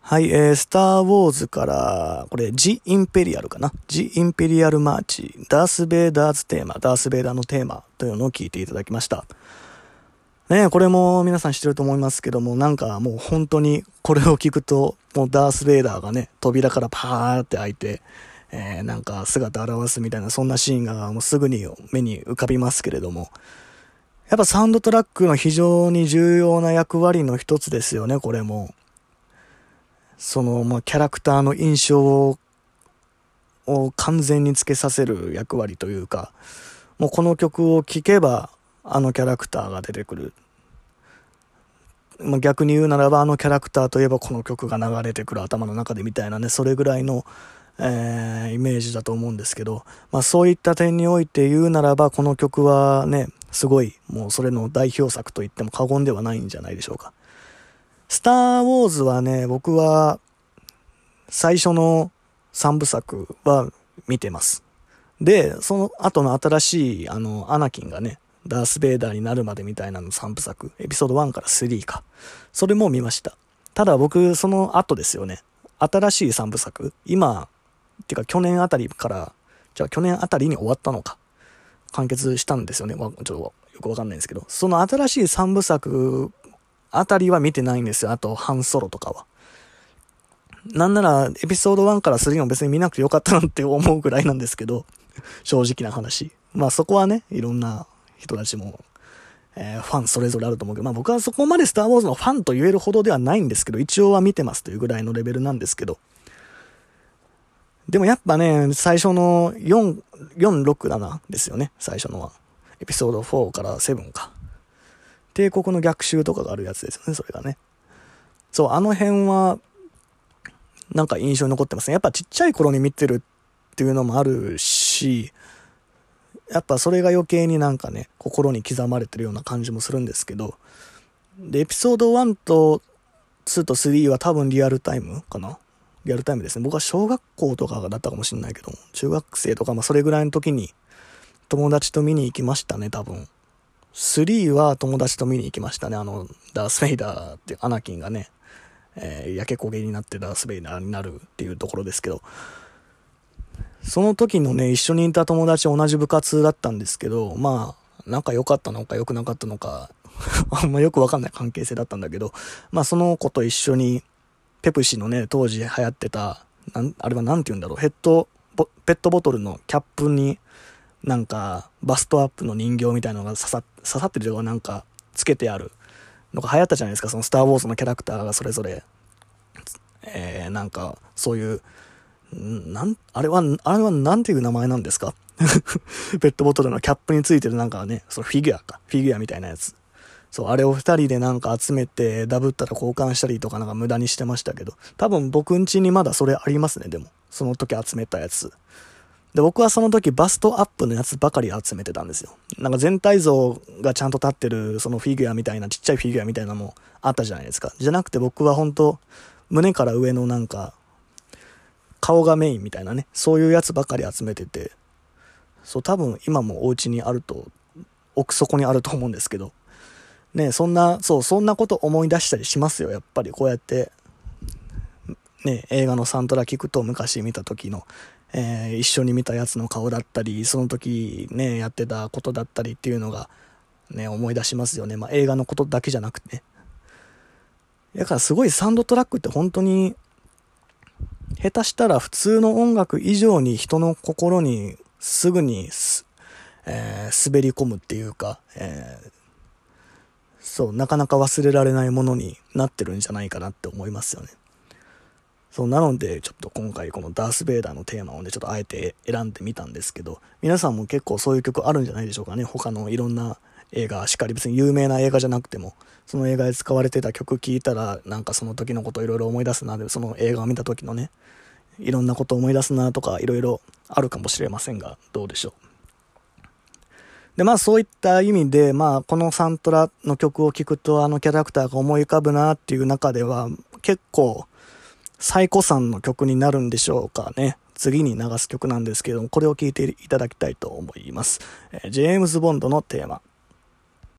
はい、えー、スター・ウォーズから、これ、 The Imperial かな？ The Imperial March、Darth Vader's Theme、ダース・ベイダーのテーマというのを聞いていただきました。ねこれも皆さん知ってると思いますけども、なんかもう本当にこれを聞くと、もうダース・ベイダーがね、扉からパーって開いて、えー、なんか姿を現すみたいな、そんなシーンがもうすぐに目に浮かびますけれども、やっぱサウンドトラックの非常に重要な役割の一つですよね、これも。その、まあ、キャラクターの印象をを完全につけさせる役割というか、もうこの曲を聴けば、あのキャラクターが出てくる。まあ、逆に言うならば、あのキャラクターといえばこの曲が流れてくる頭の中でみたいなね、それぐらいの、えー、イメージだと思うんですけど、まあそういった点において言うならば、この曲はね、すごい、もうそれの代表作と言っても過言ではないんじゃないでしょうか。スター・ウォーズはね、僕は、最初の3部作は見てます。で、その後の新しい、あの、アナキンがね、ダース・ベイダーになるまでみたいなの3部作、エピソード1から3か。それも見ました。ただ僕、その後ですよね。新しい3部作、今、っていうか去年あたりから、じゃあ去年あたりに終わったのか。完結したんですよね。まあ、ちょっとよくわかんないんですけど、その新しい3部作あたりは見てないんですよ。あと、ハンソロとかは。なんなら、エピソード1から3も別に見なくてよかったなって思うぐらいなんですけど、正直な話。まあそこはね、いろんな人たちも、えー、ファンそれぞれあると思うけど、まあ僕はそこまでスターウォーズのファンと言えるほどではないんですけど、一応は見てますというぐらいのレベルなんですけど、でもやっぱね、最初の4、4、6、7ですよね、最初のは。エピソード4から7か。帝国の逆襲とかがあるやつですよね、それがね。そう、あの辺は、なんか印象に残ってますね。やっぱちっちゃい頃に見てるっていうのもあるし、やっぱそれが余計になんかね、心に刻まれてるような感じもするんですけど、で、エピソード1と2と3は多分リアルタイムかなリアルタイムですね。僕は小学校とかだったかもしんないけど、中学生とか、まあそれぐらいの時に友達と見に行きましたね、多分。3は友達と見に行きましたね。あの、ダース・ベイダーってアナキンがね、えー、焼け焦げになってダース・ベイダーになるっていうところですけど、その時のね、一緒にいた友達同じ部活だったんですけど、まあ、なんか良かったのか良くなかったのか、あんまよくわかんない関係性だったんだけど、まあその子と一緒に、ペプシのね、当時流行ってた、あれは何て言うんだろう、ヘッド、ペットボトルのキャップに、なんか、バストアップの人形みたいなのが刺さ刺さってるとかなんか、つけてあるのが流行ったじゃないですか、そのスター・ウォーズのキャラクターがそれぞれ、えー、なんか、そういう、なん、あれは、あれはなんていう名前なんですか？ペットボトルのキャップについてるなんかね、そのフィギュアか、フィギュアみたいなやつ。そう、あれを二人でなんか集めて、ダブったら交換したりとかなんか無駄にしてましたけど、多分僕ん家にまだそれありますね、でも。その時集めたやつ。で、僕はその時バストアップのやつばかり集めてたんですよ。なんか全体像がちゃんと立ってる、そのフィギュアみたいな、ちっちゃいフィギュアみたいなのもあったじゃないですか。じゃなくて僕は本当胸から上のなんか、顔がメインみたいなね、そういうやつばかり集めてて、そう、多分今もお家にあると、奥底にあると思うんですけど、ね、そんな、そう、そんなこと思い出したりしますよ、やっぱりこうやって、ね、映画のサントラ聞くと昔見た時のえー、一緒に見たやつの顔だったり、その時ね、やってたことだったりっていうのが、ね、思い出しますよね。まあ、映画のことだけじゃなくてね。だからすごいサンドトラックって本当に、下手したら普通の音楽以上に人の心にすぐにえー、滑り込むっていうか、えー、そう、なかなか忘れられないものになってるんじゃないかなって思いますよね。そうなので、ちょっと今回このダース・ベイダーのテーマをね、ちょっとあえて選んでみたんですけど、皆さんも結構そういう曲あるんじゃないでしょうかね。他のいろんな映画しっかり別に有名な映画じゃなくても、その映画で使われてた曲聴いたら、なんかその時のこといろいろ思い出すな、で、その映画を見た時のね、いろんなこと思い出すなとかいろいろあるかもしれませんが、どうでしょう？で、まあそういった意味で、まあこのサントラの曲を聴くとあのキャラクターが思い浮かぶなっていう中では、結構最古参の曲になるんでしょうかね。次に流す曲なんですけども、これを聴いていただきたいと思います。えー、ジェームズ・ボンドのテーマ。